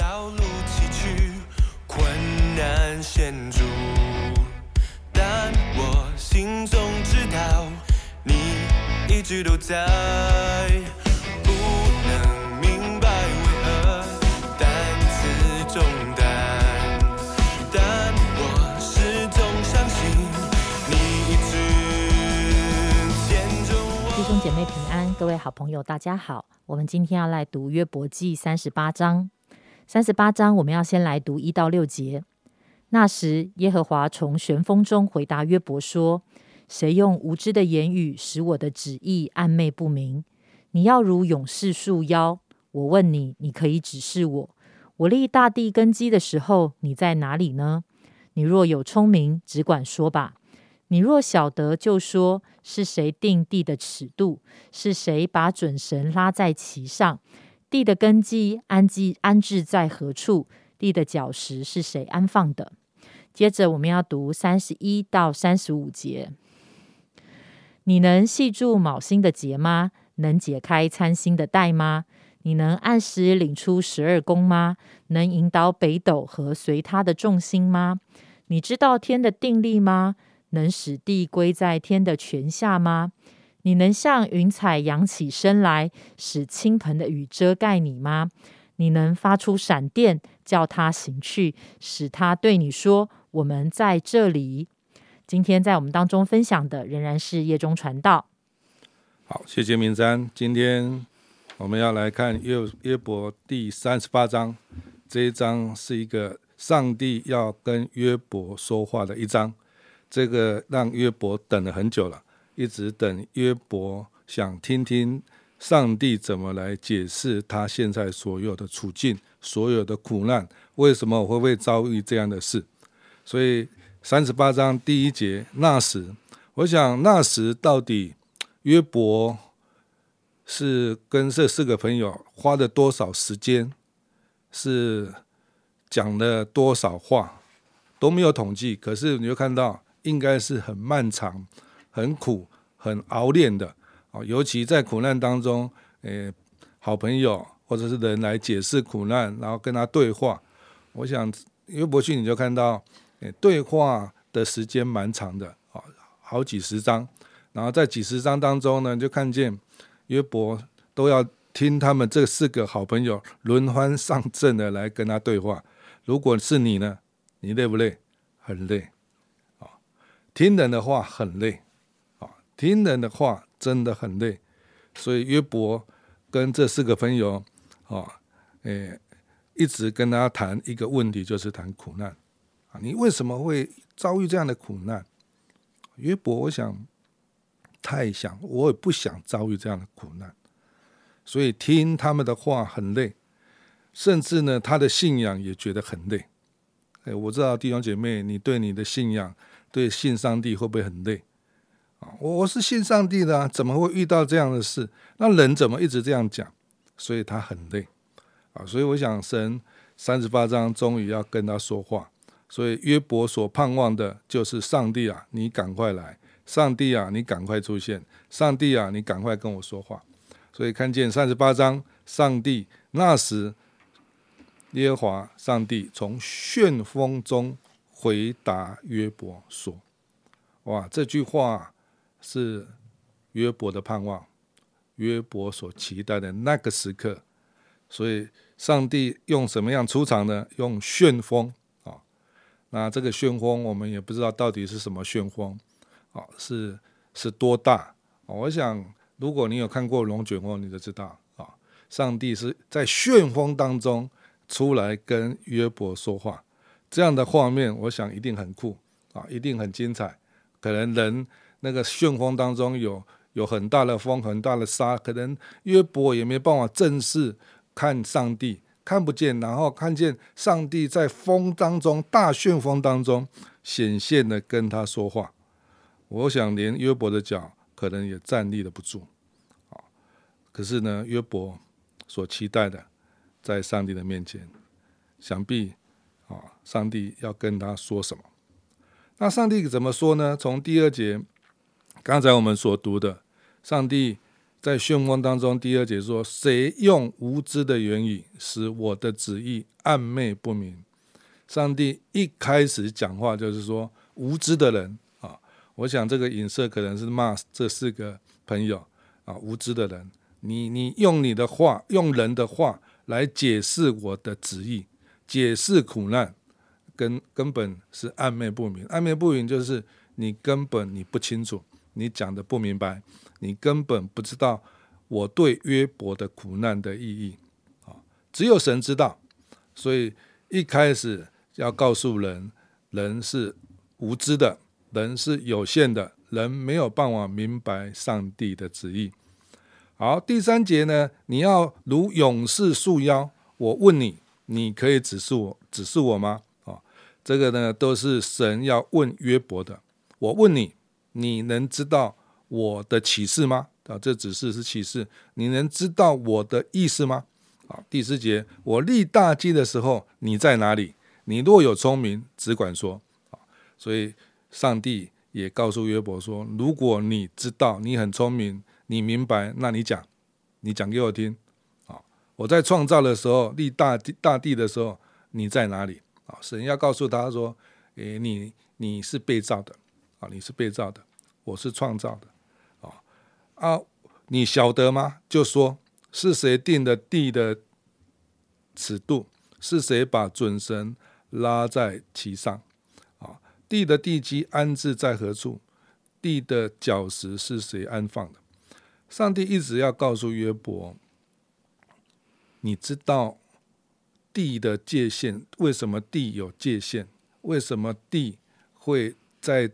道路崎岖，困难险阻，但我心中知道，你一直都在。不能明白为何担此重担，但我始终相信你一直牵着我。弟兄姐妹平安，各位好朋友，大家好。我们今天要来读约伯记三十八章。三十八章，我们要先来读一到六节。那时，耶和华从旋风中回答约伯说：“谁用无知的言语使我的旨意暧昧不明？你要如勇士束腰。我问你，你可以指示我。我立大地根基的时候，你在哪里呢？你若有聪明，只管说吧。你若晓得，就说是谁定地的尺度？是谁把准绳拉在其上？地的根基安基安置在何处？地的脚石是谁安放的？接着我们要读三十一到三十五节。你能系住卯星的结吗？能解开参星的带吗？你能按时领出十二宫吗？能引导北斗和随它的众星吗？你知道天的定力吗？能使地归在天的权下吗？你能像云彩扬起身来，使倾盆的雨遮盖你吗？你能发出闪电，叫它行去，使它对你说：“我们在这里。”今天在我们当中分享的仍然是夜中传道。好，谢谢明山。今天我们要来看约约伯第三十八章，这一章是一个上帝要跟约伯说话的一章，这个让约伯等了很久了。一直等约伯想听听上帝怎么来解释他现在所有的处境、所有的苦难，为什么我会会遭遇这样的事？所以三十八章第一节，那时，我想那时到底约伯是跟这四个朋友花了多少时间，是讲了多少话，都没有统计。可是你会看到，应该是很漫长。很苦、很熬练的啊，尤其在苦难当中，诶，好朋友或者是人来解释苦难，然后跟他对话。我想约伯记你就看到，诶，对话的时间蛮长的啊，好几十章。然后在几十章当中呢，就看见约伯都要听他们这四个好朋友轮番上阵的来跟他对话。如果是你呢，你累不累？很累啊，听人的话很累。听人的话真的很累，所以约伯跟这四个朋友啊，诶，一直跟他谈一个问题，就是谈苦难啊。你为什么会遭遇这样的苦难？约伯，我想太想，我也不想遭遇这样的苦难，所以听他们的话很累，甚至呢，他的信仰也觉得很累。哎，我知道弟兄姐妹，你对你的信仰，对信上帝会不会很累？我我是信上帝的啊，怎么会遇到这样的事？那人怎么一直这样讲？所以他很累啊。所以我想，神三十八章终于要跟他说话。所以约伯所盼望的就是上帝啊，你赶快来！上帝啊，你赶快出现！上帝啊，你赶快跟我说话！所以看见三十八章，上帝那时耶和华上帝从旋风中回答约伯说：“哇，这句话。”是约伯的盼望，约伯所期待的那个时刻。所以，上帝用什么样出场呢？用旋风啊！那这个旋风，我们也不知道到底是什么旋风啊？是是多大？我想，如果你有看过龙卷风，你就知道啊，上帝是在旋风当中出来跟约伯说话。这样的画面，我想一定很酷啊，一定很精彩。可能人。那个旋风当中有有很大的风，很大的沙，可能约伯也没办法正视看上帝，看不见，然后看见上帝在风当中，大旋风当中显现的跟他说话。我想连约伯的脚可能也站立的不住，啊！可是呢，约伯所期待的，在上帝的面前，想必啊，上帝要跟他说什么？那上帝怎么说呢？从第二节。刚才我们所读的，上帝在旋风当中，第二节说：“谁用无知的言语使我的旨意暧昧不明？”上帝一开始讲话就是说：“无知的人啊！”我想这个影射可能是骂这四个朋友啊，无知的人，你你用你的话，用人的话来解释我的旨意，解释苦难，根根本是暧昧不明。暧昧不明就是你根本你不清楚，你讲的不明白。你根本不知道我对约伯的苦难的意义啊，只有神知道。所以一开始要告诉人，人是无知的，人是有限的，人没有办法明白上帝的旨意。好，第三节呢，你要如勇士束腰。我问你，你可以指示我指示我吗？啊，这个呢都是神要问约伯的。我问你，你能知道？我的启示吗？啊，这只是是启示。你能知道我的意思吗？啊，第四节，我立大计的时候，你在哪里？你若有聪明，只管说。啊，所以上帝也告诉约伯说：如果你知道，你很聪明，你明白，那你讲，你讲给我听。啊，我在创造的时候，立大地大地的时候，你在哪里？啊，神要告诉他说：诶，你你是被造的，啊，你是被造的，我是创造的。啊啊，你晓得吗？就说是谁定的地的尺度？是谁把准绳拉在其上？啊，地的地基安置在何处？地的脚石是谁安放的？上帝一直要告诉约伯，你知道地的界限？为什么地有界限？为什么地会在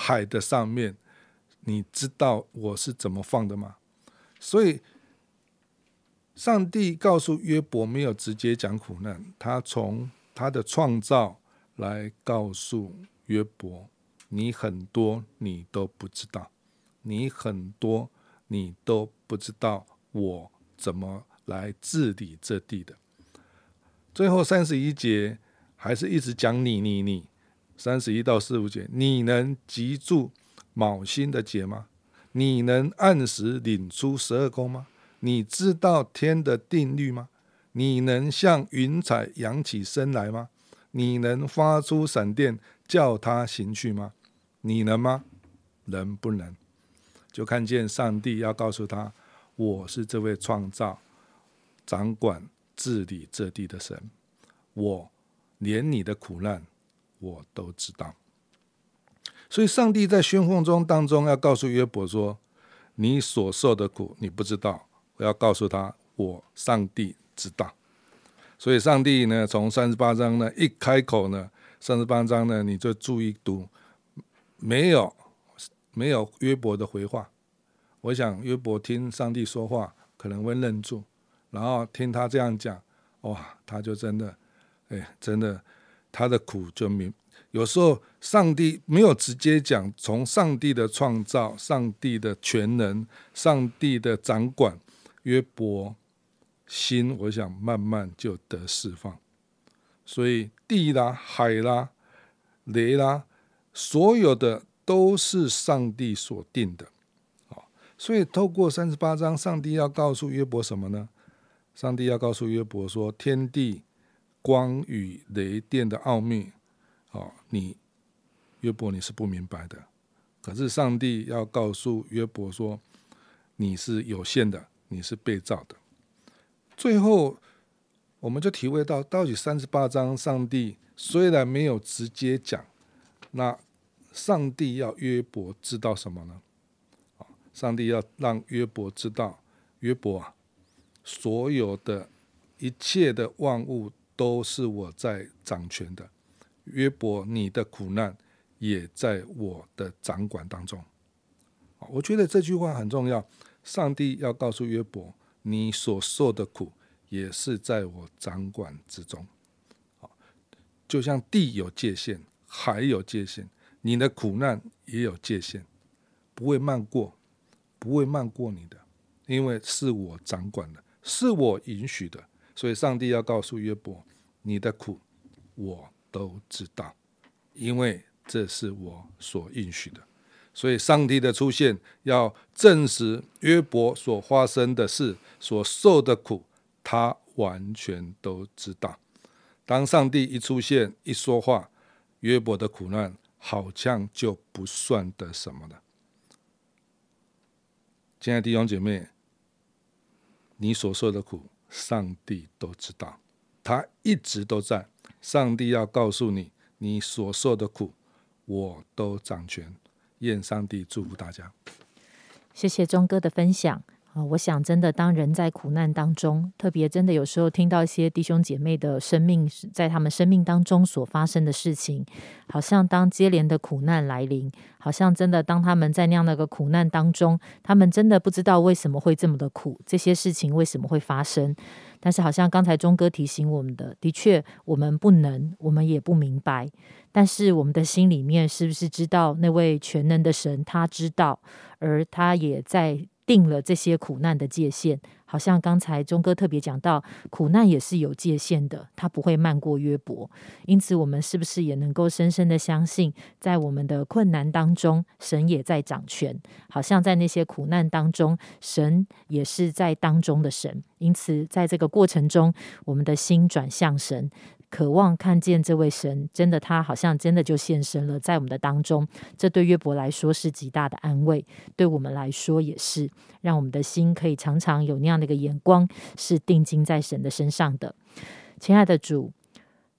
海的上面？你知道我是怎么放的吗？所以，上帝告诉约伯没有直接讲苦难，他从他的创造来告诉约伯：你很多你都不知道，你很多你都不知道我怎么来治理这地的。最后三十一节还是一直讲你你你，三十一到四五节，你能记住。卯星的节吗？你能按时领出十二宫吗？你知道天的定律吗？你能像云彩扬起身来吗？你能发出闪电叫它行去吗？你能吗？能不能？就看见上帝要告诉他：我是这位创造、掌管、治理这地的神。我连你的苦难我都知道。所以，上帝在宣奉中当中要告诉约伯说：“你所受的苦，你不知道。我要告诉他，我上帝知道。”所以，上帝呢，从三十八章呢一开口呢，三十八章呢，你就注意读，没有没有约伯的回话。我想约伯听上帝说话可能会愣住，然后听他这样讲，哇，他就真的，哎，真的，他的苦就明。有时候，上帝没有直接讲，从上帝的创造、上帝的全能、上帝的掌管，约伯心，我想慢慢就得释放。所以地啦、海啦、雷啦，所有的都是上帝所定的。所以透过三十八章，上帝要告诉约伯什么呢？上帝要告诉约伯说：天地、光与雷电的奥秘。哦，你约伯你是不明白的，可是上帝要告诉约伯说，你是有限的，你是被造的。最后，我们就体会到，到底三十八章，上帝虽然没有直接讲，那上帝要约伯知道什么呢？啊，上帝要让约伯知道，约伯啊，所有的一切的万物都是我在掌权的。约伯，你的苦难也在我的掌管当中。我觉得这句话很重要。上帝要告诉约伯，你所受的苦也是在我掌管之中。就像地有界限，海有界限，你的苦难也有界限，不会漫过，不会漫过你的，因为是我掌管的，是我允许的。所以，上帝要告诉约伯，你的苦，我。都知道，因为这是我所应许的，所以，上帝的出现要证实约伯所发生的事、所受的苦，他完全都知道。当上帝一出现、一说话，约伯的苦难好像就不算得什么了。亲爱的弟兄姐妹，你所受的苦，上帝都知道，他一直都在。上帝要告诉你，你所受的苦，我都掌权。愿上帝祝福大家。谢谢钟哥的分享啊！我想，真的，当人在苦难当中，特别真的有时候听到一些弟兄姐妹的生命，在他们生命当中所发生的事情，好像当接连的苦难来临，好像真的当他们在那样的个苦难当中，他们真的不知道为什么会这么的苦，这些事情为什么会发生。但是，好像刚才钟哥提醒我们的，的确，我们不能，我们也不明白。但是，我们的心里面是不是知道那位全能的神？他知道，而他也在。定了这些苦难的界限，好像刚才钟哥特别讲到，苦难也是有界限的，他不会漫过约伯。因此，我们是不是也能够深深的相信，在我们的困难当中，神也在掌权？好像在那些苦难当中，神也是在当中的神。因此，在这个过程中，我们的心转向神。渴望看见这位神，真的，他好像真的就现身了，在我们的当中。这对约伯来说是极大的安慰，对我们来说也是，让我们的心可以常常有那样的一个眼光，是定睛在神的身上的。亲爱的主，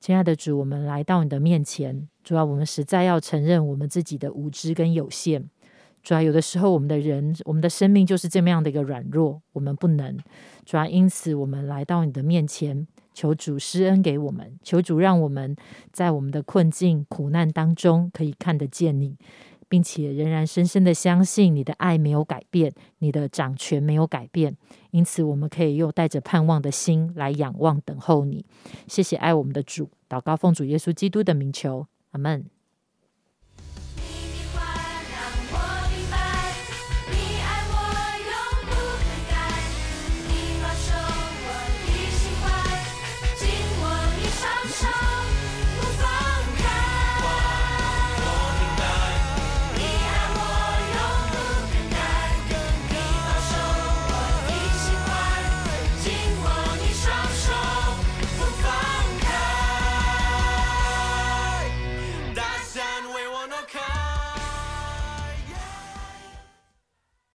亲爱的主，我们来到你的面前，主要我们实在要承认我们自己的无知跟有限。主要有的时候，我们的人，我们的生命就是这么样的一个软弱，我们不能。主要因此，我们来到你的面前。求主施恩给我们，求主让我们在我们的困境、苦难当中可以看得见你，并且仍然深深的相信你的爱没有改变，你的掌权没有改变。因此，我们可以用带着盼望的心来仰望、等候你。谢谢爱我们的主，祷告奉主耶稣基督的名求，阿门。